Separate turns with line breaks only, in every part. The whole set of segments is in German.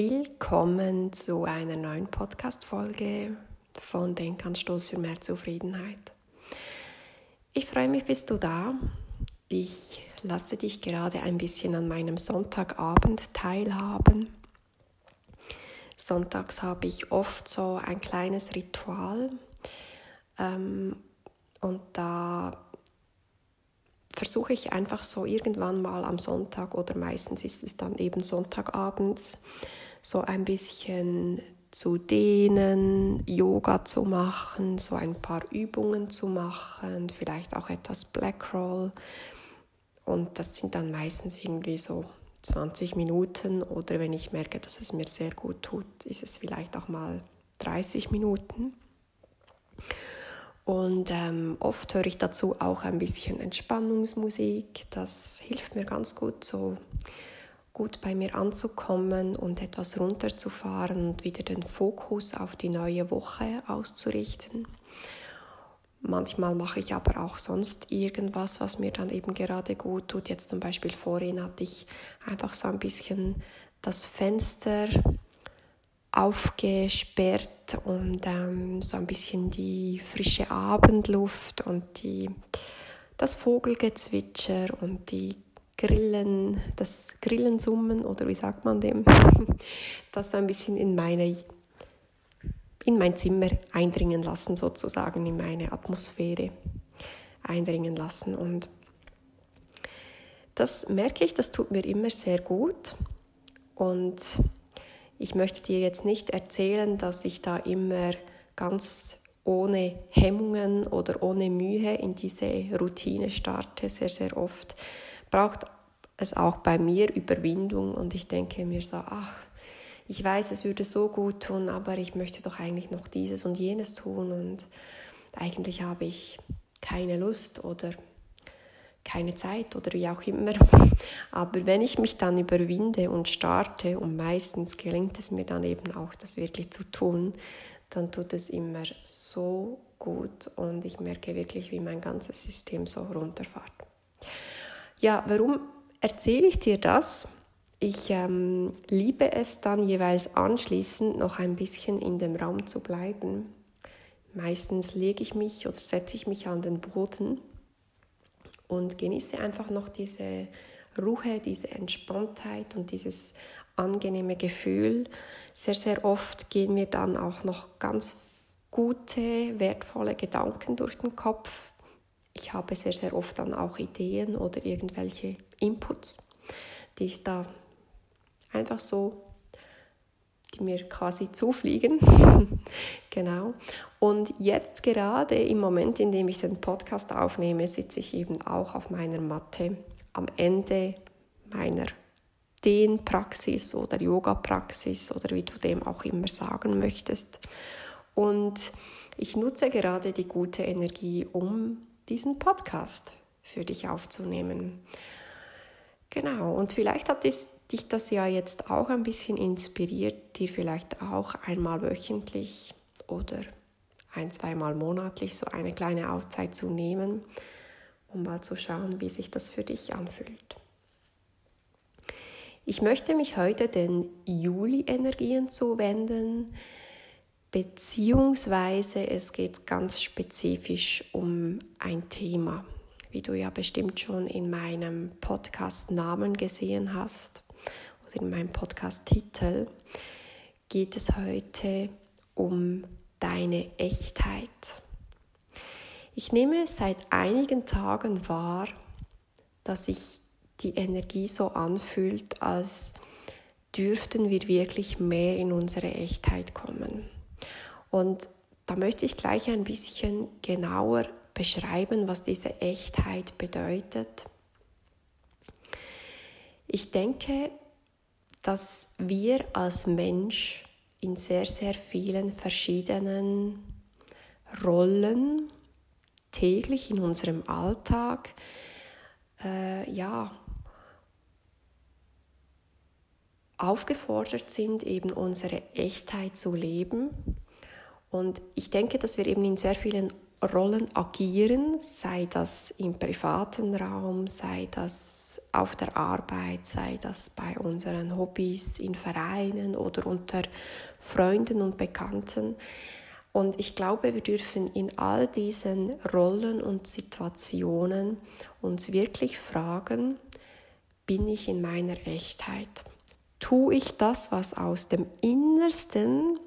Willkommen zu einer neuen Podcast-Folge von Denkanstoß für mehr Zufriedenheit. Ich freue mich, bist du da. Ich lasse dich gerade ein bisschen an meinem Sonntagabend teilhaben. Sonntags habe ich oft so ein kleines Ritual ähm, und da versuche ich einfach so irgendwann mal am Sonntag oder meistens ist es dann eben Sonntagabends so ein bisschen zu dehnen, Yoga zu machen, so ein paar Übungen zu machen, vielleicht auch etwas Black Roll. Und das sind dann meistens irgendwie so 20 Minuten oder wenn ich merke, dass es mir sehr gut tut, ist es vielleicht auch mal 30 Minuten. Und ähm, oft höre ich dazu auch ein bisschen Entspannungsmusik. Das hilft mir ganz gut, so gut bei mir anzukommen und etwas runterzufahren und wieder den Fokus auf die neue Woche auszurichten. Manchmal mache ich aber auch sonst irgendwas, was mir dann eben gerade gut tut. Jetzt zum Beispiel vorhin hatte ich einfach so ein bisschen das Fenster aufgesperrt und ähm, so ein bisschen die frische Abendluft und die, das Vogelgezwitscher und die Grillen, das Grillensummen oder wie sagt man dem, das so ein bisschen in meine in mein Zimmer eindringen lassen, sozusagen in meine Atmosphäre eindringen lassen. Und das merke ich, das tut mir immer sehr gut. Und ich möchte dir jetzt nicht erzählen, dass ich da immer ganz ohne Hemmungen oder ohne Mühe in diese Routine starte. Sehr, sehr oft braucht es auch bei mir Überwindung und ich denke mir so, ach, ich weiß, es würde so gut tun, aber ich möchte doch eigentlich noch dieses und jenes tun und eigentlich habe ich keine Lust oder keine Zeit oder wie auch immer. Aber wenn ich mich dann überwinde und starte, und meistens gelingt es mir dann eben auch, das wirklich zu tun, dann tut es immer so gut und ich merke wirklich, wie mein ganzes System so runterfährt. Ja, warum erzähle ich dir das? Ich ähm, liebe es dann jeweils anschließend noch ein bisschen in dem Raum zu bleiben. Meistens lege ich mich oder setze ich mich an den Boden und genieße einfach noch diese Ruhe, diese Entspanntheit und dieses angenehme Gefühl. Sehr, sehr oft gehen mir dann auch noch ganz gute, wertvolle Gedanken durch den Kopf. Ich habe sehr, sehr oft dann auch Ideen oder irgendwelche Inputs, die ich da einfach so die mir quasi zufliegen. genau. Und jetzt gerade im Moment, in dem ich den Podcast aufnehme, sitze ich eben auch auf meiner Matte am Ende meiner Dehnpraxis oder Yoga-Praxis oder wie du dem auch immer sagen möchtest. Und ich nutze gerade die gute Energie, um diesen Podcast für dich aufzunehmen. Genau, und vielleicht hat es dich das ja jetzt auch ein bisschen inspiriert, dir vielleicht auch einmal wöchentlich oder ein, zweimal monatlich so eine kleine Auszeit zu nehmen, um mal zu schauen, wie sich das für dich anfühlt. Ich möchte mich heute den Juli-Energien zuwenden, beziehungsweise es geht ganz spezifisch um ein Thema, wie du ja bestimmt schon in meinem Podcast Namen gesehen hast oder in meinem Podcast-Titel, geht es heute um deine Echtheit. Ich nehme seit einigen Tagen wahr, dass sich die Energie so anfühlt, als dürften wir wirklich mehr in unsere Echtheit kommen. Und da möchte ich gleich ein bisschen genauer beschreiben, was diese Echtheit bedeutet. Ich denke, dass wir als Mensch in sehr, sehr vielen verschiedenen Rollen täglich in unserem Alltag äh, ja, aufgefordert sind, eben unsere Echtheit zu leben. Und ich denke, dass wir eben in sehr vielen Rollen agieren, sei das im privaten Raum, sei das auf der Arbeit, sei das bei unseren Hobbys in Vereinen oder unter Freunden und Bekannten. Und ich glaube, wir dürfen in all diesen Rollen und Situationen uns wirklich fragen, bin ich in meiner Echtheit? Tue ich das, was aus dem Innersten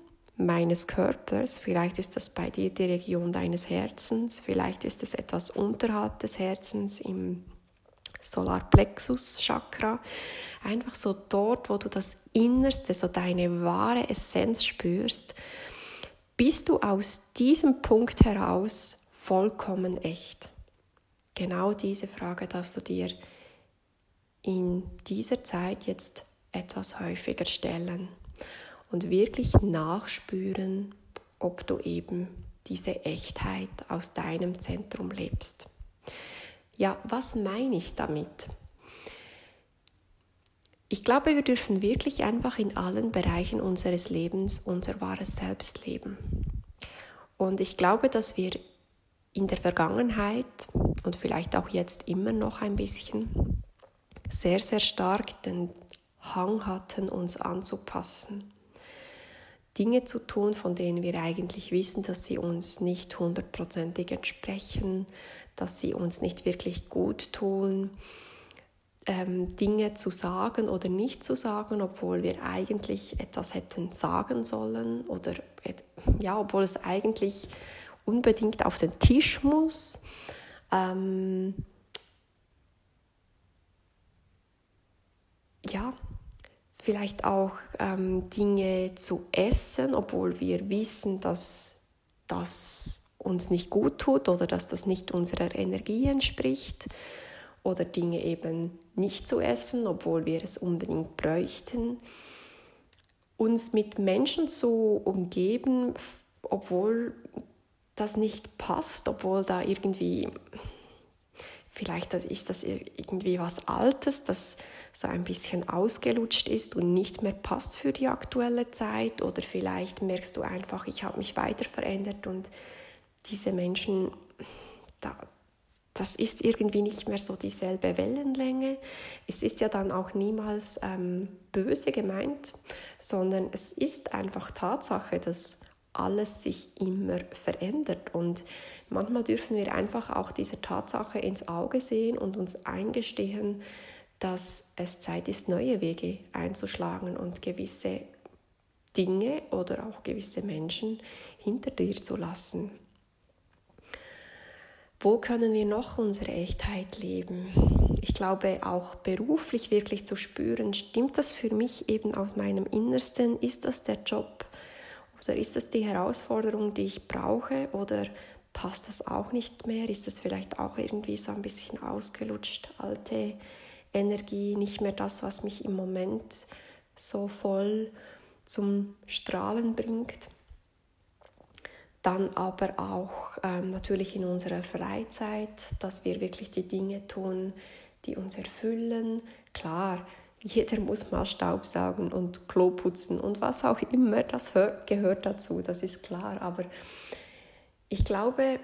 meines Körpers. Vielleicht ist das bei dir die Region deines Herzens, vielleicht ist es etwas unterhalb des Herzens im Solarplexus Chakra. Einfach so dort, wo du das Innerste, so deine wahre Essenz spürst, bist du aus diesem Punkt heraus vollkommen echt. Genau diese Frage darfst du dir in dieser Zeit jetzt etwas häufiger stellen und wirklich nachspüren, ob du eben diese Echtheit aus deinem Zentrum lebst. Ja, was meine ich damit? Ich glaube, wir dürfen wirklich einfach in allen Bereichen unseres Lebens unser wahres Selbst leben. Und ich glaube, dass wir in der Vergangenheit und vielleicht auch jetzt immer noch ein bisschen sehr, sehr stark den Hang hatten, uns anzupassen Dinge zu tun, von denen wir eigentlich wissen, dass sie uns nicht hundertprozentig entsprechen, dass sie uns nicht wirklich gut tun. Ähm, Dinge zu sagen oder nicht zu sagen, obwohl wir eigentlich etwas hätten sagen sollen oder ja, obwohl es eigentlich unbedingt auf den Tisch muss. Ähm, ja, vielleicht auch ähm, Dinge zu essen, obwohl wir wissen, dass das uns nicht gut tut oder dass das nicht unserer Energie entspricht. Oder Dinge eben nicht zu essen, obwohl wir es unbedingt bräuchten. Uns mit Menschen zu umgeben, obwohl das nicht passt, obwohl da irgendwie Vielleicht ist das irgendwie was Altes, das so ein bisschen ausgelutscht ist und nicht mehr passt für die aktuelle Zeit. Oder vielleicht merkst du einfach, ich habe mich weiter verändert und diese Menschen, da, das ist irgendwie nicht mehr so dieselbe Wellenlänge. Es ist ja dann auch niemals ähm, böse gemeint, sondern es ist einfach Tatsache, dass alles sich immer verändert. Und manchmal dürfen wir einfach auch dieser Tatsache ins Auge sehen und uns eingestehen, dass es Zeit ist, neue Wege einzuschlagen und gewisse Dinge oder auch gewisse Menschen hinter dir zu lassen. Wo können wir noch unsere Echtheit leben? Ich glaube, auch beruflich wirklich zu spüren, stimmt das für mich eben aus meinem Innersten? Ist das der Job, oder ist das die Herausforderung, die ich brauche? Oder passt das auch nicht mehr? Ist das vielleicht auch irgendwie so ein bisschen ausgelutscht, alte Energie, nicht mehr das, was mich im Moment so voll zum Strahlen bringt? Dann aber auch ähm, natürlich in unserer Freizeit, dass wir wirklich die Dinge tun, die uns erfüllen. Klar, jeder muss mal Staubsaugen und Klo putzen und was auch immer, das gehört dazu, das ist klar. Aber ich glaube,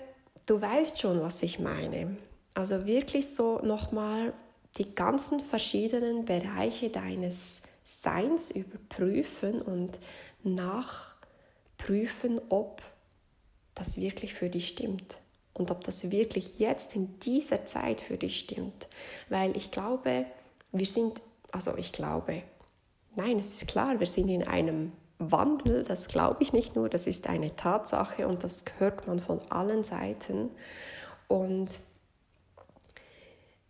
du weißt schon, was ich meine. Also wirklich so nochmal die ganzen verschiedenen Bereiche deines Seins überprüfen und nachprüfen, ob das wirklich für dich stimmt und ob das wirklich jetzt in dieser Zeit für dich stimmt. Weil ich glaube, wir sind also ich glaube, nein, es ist klar, wir sind in einem Wandel, das glaube ich nicht nur, das ist eine Tatsache und das hört man von allen Seiten. Und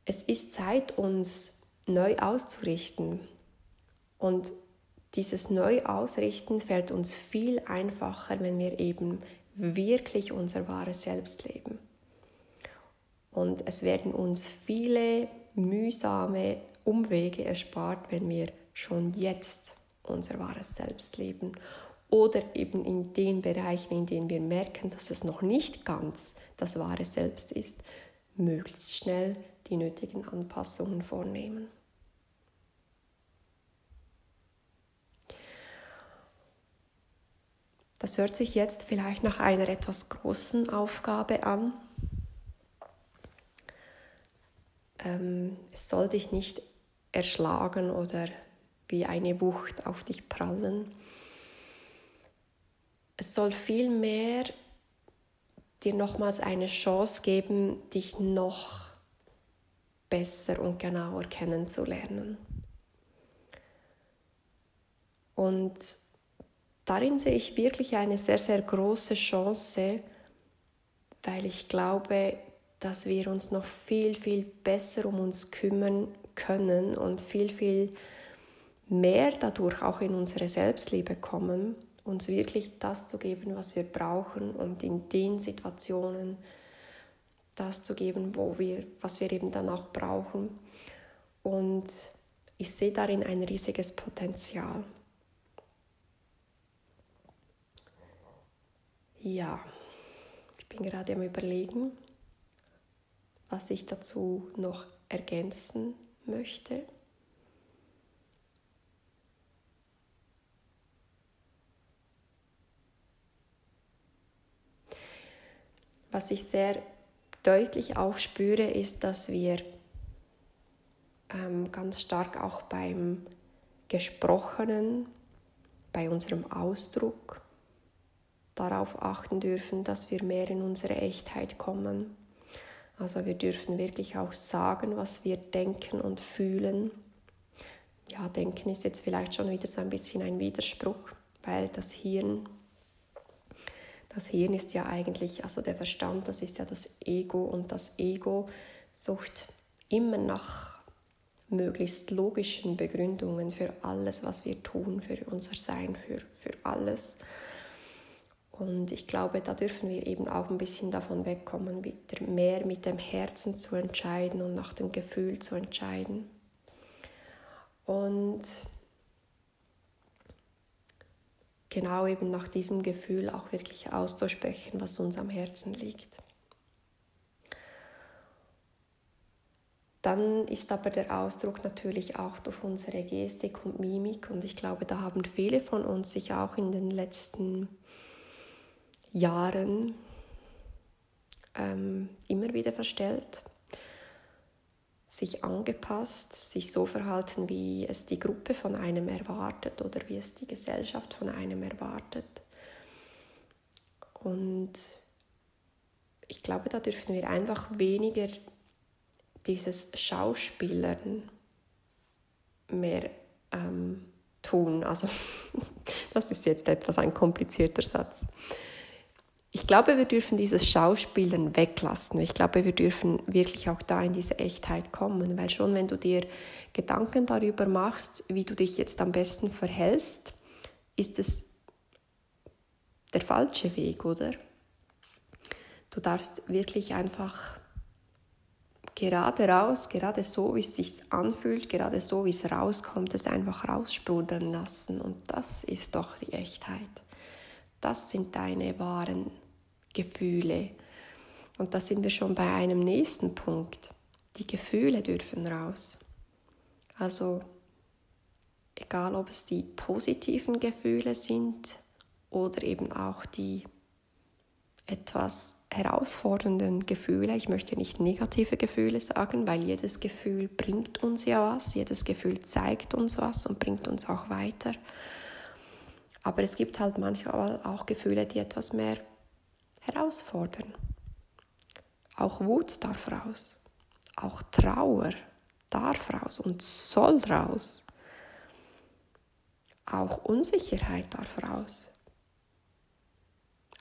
es ist Zeit, uns neu auszurichten. Und dieses Neuausrichten fällt uns viel einfacher, wenn wir eben wirklich unser wahres Selbst leben. Und es werden uns viele mühsame Umwege erspart, wenn wir schon jetzt unser wahres Selbst leben. Oder eben in den Bereichen, in denen wir merken, dass es noch nicht ganz das wahre Selbst ist, möglichst schnell die nötigen Anpassungen vornehmen. Das hört sich jetzt vielleicht nach einer etwas großen Aufgabe an. Ähm, es soll dich nicht erschlagen oder wie eine Wucht auf dich prallen. Es soll vielmehr dir nochmals eine Chance geben, dich noch besser und genauer kennenzulernen. Und darin sehe ich wirklich eine sehr, sehr große Chance, weil ich glaube, dass wir uns noch viel, viel besser um uns kümmern können und viel, viel mehr dadurch auch in unsere Selbstliebe kommen, uns wirklich das zu geben, was wir brauchen und in den Situationen das zu geben, wo wir, was wir eben dann auch brauchen. Und ich sehe darin ein riesiges Potenzial. Ja, ich bin gerade am Überlegen, was ich dazu noch ergänzen möchte. Was ich sehr deutlich auch spüre, ist, dass wir ähm, ganz stark auch beim Gesprochenen, bei unserem Ausdruck darauf achten dürfen, dass wir mehr in unsere Echtheit kommen. Also wir dürfen wirklich auch sagen, was wir denken und fühlen. Ja, denken ist jetzt vielleicht schon wieder so ein bisschen ein Widerspruch, weil das Hirn das Hirn ist ja eigentlich, also der Verstand, das ist ja das Ego und das Ego sucht immer nach möglichst logischen Begründungen für alles, was wir tun, für unser Sein, für, für alles. Und ich glaube, da dürfen wir eben auch ein bisschen davon wegkommen, wieder mehr mit dem Herzen zu entscheiden und nach dem Gefühl zu entscheiden. Und genau eben nach diesem Gefühl auch wirklich auszusprechen, was uns am Herzen liegt. Dann ist aber der Ausdruck natürlich auch durch unsere Gestik und Mimik und ich glaube, da haben viele von uns sich auch in den letzten Jahren ähm, immer wieder verstellt sich angepasst, sich so verhalten, wie es die Gruppe von einem erwartet oder wie es die Gesellschaft von einem erwartet. Und ich glaube, da dürfen wir einfach weniger dieses Schauspielern mehr ähm, tun. Also das ist jetzt etwas ein komplizierter Satz ich glaube, wir dürfen dieses Schauspielen weglassen. Ich glaube, wir dürfen wirklich auch da in diese Echtheit kommen, weil schon wenn du dir Gedanken darüber machst, wie du dich jetzt am besten verhältst, ist es der falsche Weg, oder? Du darfst wirklich einfach gerade raus, gerade so, wie es sich anfühlt, gerade so, wie es rauskommt, es einfach raussprudeln lassen. Und das ist doch die Echtheit. Das sind deine wahren Gefühle. Und da sind wir schon bei einem nächsten Punkt. Die Gefühle dürfen raus. Also egal ob es die positiven Gefühle sind oder eben auch die etwas herausfordernden Gefühle. Ich möchte nicht negative Gefühle sagen, weil jedes Gefühl bringt uns ja was, jedes Gefühl zeigt uns was und bringt uns auch weiter. Aber es gibt halt manchmal auch Gefühle, die etwas mehr herausfordern. Auch Wut darf raus. Auch Trauer darf raus und soll raus. auch Unsicherheit darf raus.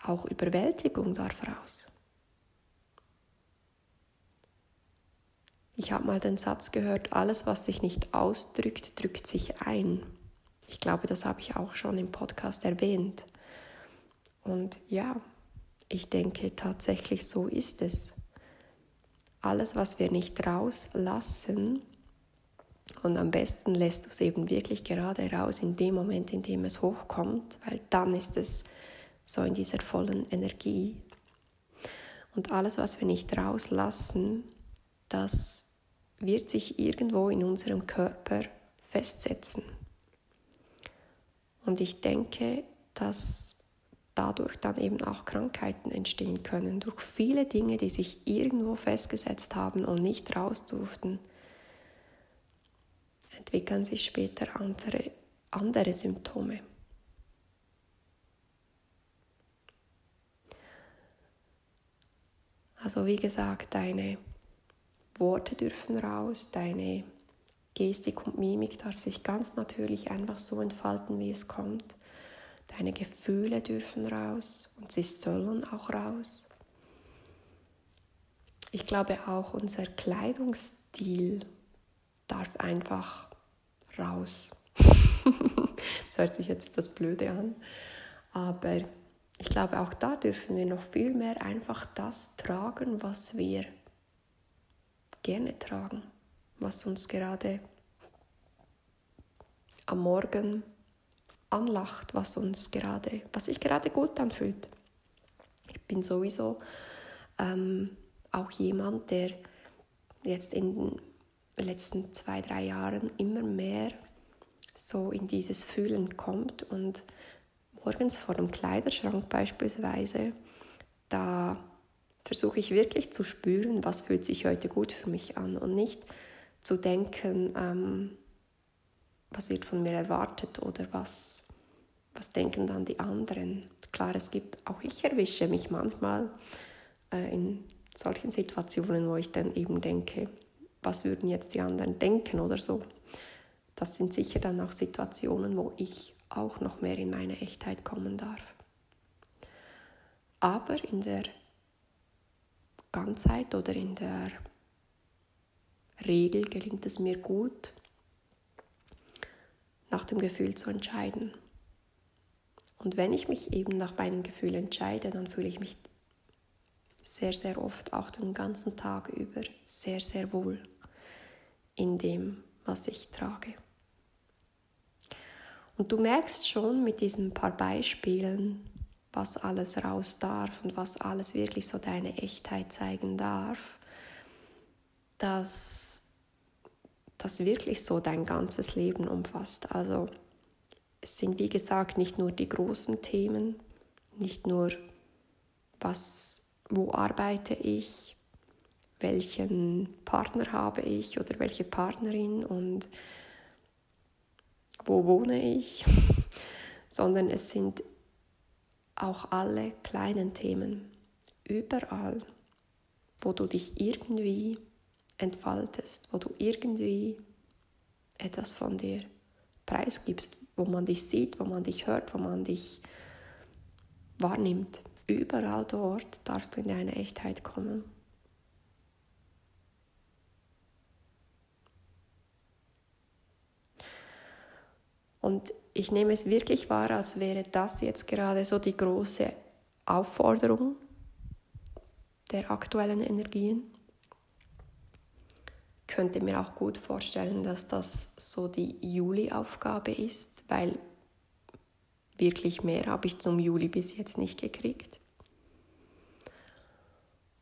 Auch Überwältigung darf raus. Ich habe mal den Satz gehört, alles, was sich nicht ausdrückt, drückt sich ein. Ich glaube, das habe ich auch schon im Podcast erwähnt. Und ja, ich denke tatsächlich, so ist es. Alles, was wir nicht rauslassen, und am besten lässt du es eben wirklich gerade raus in dem Moment, in dem es hochkommt, weil dann ist es so in dieser vollen Energie. Und alles, was wir nicht rauslassen, das wird sich irgendwo in unserem Körper festsetzen. Und ich denke, dass dadurch dann eben auch Krankheiten entstehen können, durch viele Dinge, die sich irgendwo festgesetzt haben und nicht raus durften, entwickeln sich später andere, andere Symptome. Also wie gesagt, deine Worte dürfen raus, deine Gestik und Mimik darf sich ganz natürlich einfach so entfalten, wie es kommt. Deine Gefühle dürfen raus und sie sollen auch raus. Ich glaube auch unser Kleidungsstil darf einfach raus. das hört sich jetzt etwas blöde an, aber ich glaube auch da dürfen wir noch viel mehr einfach das tragen, was wir gerne tragen, was uns gerade am Morgen anlacht, was uns gerade, was sich gerade gut anfühlt. Ich bin sowieso ähm, auch jemand, der jetzt in den letzten zwei, drei Jahren immer mehr so in dieses Fühlen kommt und morgens vor dem Kleiderschrank beispielsweise, da versuche ich wirklich zu spüren, was fühlt sich heute gut für mich an und nicht zu denken, ähm, was wird von mir erwartet oder was, was denken dann die anderen. Klar, es gibt, auch ich erwische mich manchmal äh, in solchen Situationen, wo ich dann eben denke, was würden jetzt die anderen denken oder so. Das sind sicher dann auch Situationen, wo ich auch noch mehr in meine Echtheit kommen darf. Aber in der Ganzheit oder in der Regel gelingt es mir gut, nach dem Gefühl zu entscheiden. Und wenn ich mich eben nach meinem Gefühl entscheide, dann fühle ich mich sehr, sehr oft auch den ganzen Tag über sehr, sehr wohl in dem, was ich trage. Und du merkst schon mit diesen paar Beispielen, was alles raus darf und was alles wirklich so deine Echtheit zeigen darf, dass das wirklich so dein ganzes Leben umfasst. Also es sind wie gesagt nicht nur die großen Themen, nicht nur was, wo arbeite ich, welchen Partner habe ich oder welche Partnerin und wo wohne ich, sondern es sind auch alle kleinen Themen, überall, wo du dich irgendwie entfaltest, wo du irgendwie etwas von dir preisgibst, wo man dich sieht, wo man dich hört, wo man dich wahrnimmt. Überall dort darfst du in deine Echtheit kommen. Und ich nehme es wirklich wahr, als wäre das jetzt gerade so die große Aufforderung der aktuellen Energien. Könnte mir auch gut vorstellen, dass das so die Juli-Aufgabe ist, weil wirklich mehr habe ich zum Juli bis jetzt nicht gekriegt.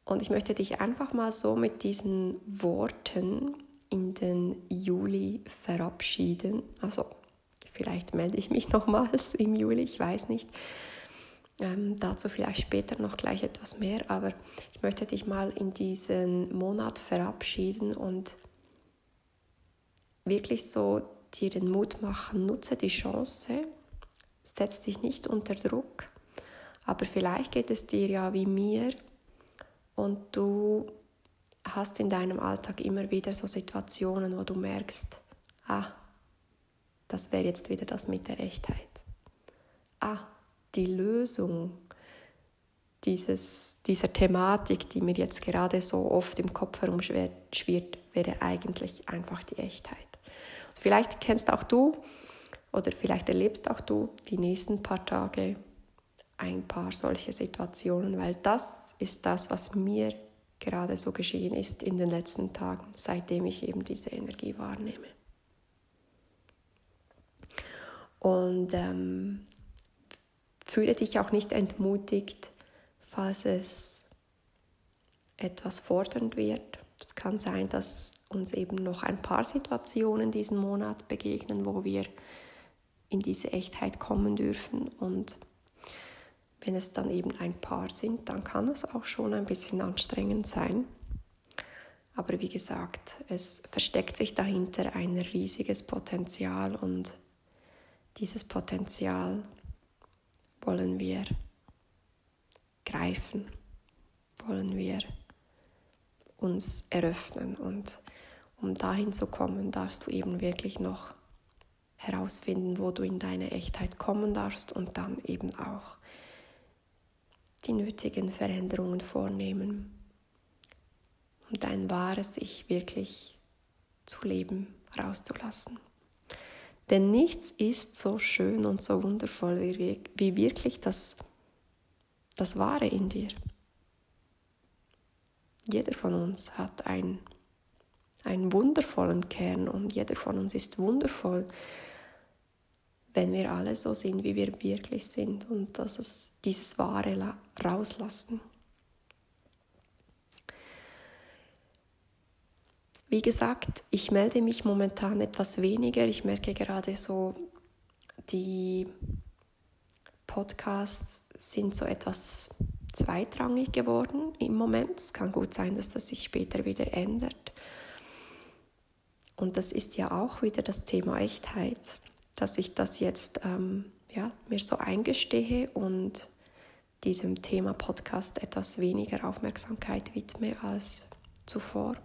Und ich möchte dich einfach mal so mit diesen Worten in den Juli verabschieden. Also Vielleicht melde ich mich nochmals im Juli, ich weiß nicht. Ähm, dazu vielleicht später noch gleich etwas mehr, aber ich möchte dich mal in diesen Monat verabschieden und wirklich so dir den Mut machen, nutze die Chance, setz dich nicht unter Druck, aber vielleicht geht es dir ja wie mir und du hast in deinem Alltag immer wieder so Situationen, wo du merkst, ah, das wäre jetzt wieder das mit der Echtheit. Ah, die Lösung dieses, dieser Thematik, die mir jetzt gerade so oft im Kopf herumschwirrt, wäre eigentlich einfach die Echtheit. Vielleicht kennst auch du oder vielleicht erlebst auch du die nächsten paar Tage ein paar solche Situationen, weil das ist das, was mir gerade so geschehen ist in den letzten Tagen, seitdem ich eben diese Energie wahrnehme. Und ähm, fühle dich auch nicht entmutigt, falls es etwas fordernd wird. Es kann sein, dass uns eben noch ein paar Situationen diesen Monat begegnen, wo wir in diese Echtheit kommen dürfen. Und wenn es dann eben ein paar sind, dann kann es auch schon ein bisschen anstrengend sein. Aber wie gesagt, es versteckt sich dahinter ein riesiges Potenzial und dieses Potenzial wollen wir greifen, wollen wir uns eröffnen. Und um dahin zu kommen, darfst du eben wirklich noch herausfinden, wo du in deine Echtheit kommen darfst und dann eben auch die nötigen Veränderungen vornehmen, um dein wahres Ich wirklich zu leben, rauszulassen. Denn nichts ist so schön und so wundervoll wie, wie wirklich das das Wahre in dir. Jeder von uns hat ein, einen wundervollen Kern und jeder von uns ist wundervoll, wenn wir alle so sind, wie wir wirklich sind und dass es dieses Wahre rauslassen. Wie gesagt, ich melde mich momentan etwas weniger. Ich merke gerade so die Podcasts sind so etwas zweitrangig geworden im Moment. Es kann gut sein, dass das sich später wieder ändert. Und das ist ja auch wieder das Thema Echtheit, dass ich das jetzt ähm, ja, mir so eingestehe und diesem Thema Podcast etwas weniger Aufmerksamkeit widme als zuvor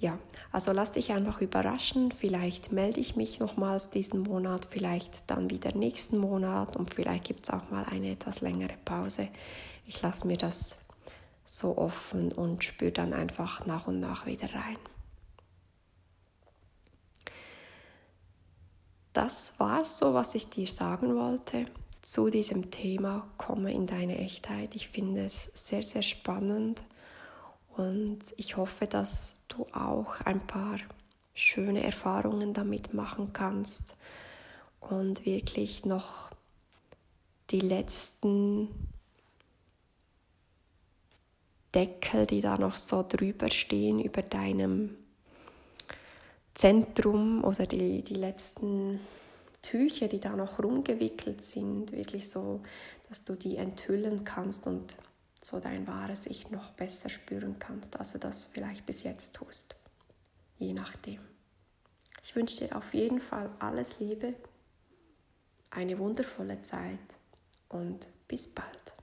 ja, also lass dich einfach überraschen. Vielleicht melde ich mich nochmals diesen Monat, vielleicht dann wieder nächsten Monat und vielleicht gibt es auch mal eine etwas längere Pause. Ich lasse mir das so offen und spüre dann einfach nach und nach wieder rein. Das war so, was ich dir sagen wollte zu diesem Thema Komme in deine Echtheit. Ich finde es sehr, sehr spannend und ich hoffe, dass du auch ein paar schöne Erfahrungen damit machen kannst und wirklich noch die letzten Deckel, die da noch so drüber stehen über deinem Zentrum oder die, die letzten Tücher, die da noch rumgewickelt sind, wirklich so, dass du die enthüllen kannst und so dein wahres Ich noch besser spüren kannst, als du das vielleicht bis jetzt tust. Je nachdem. Ich wünsche dir auf jeden Fall alles Liebe, eine wundervolle Zeit und bis bald.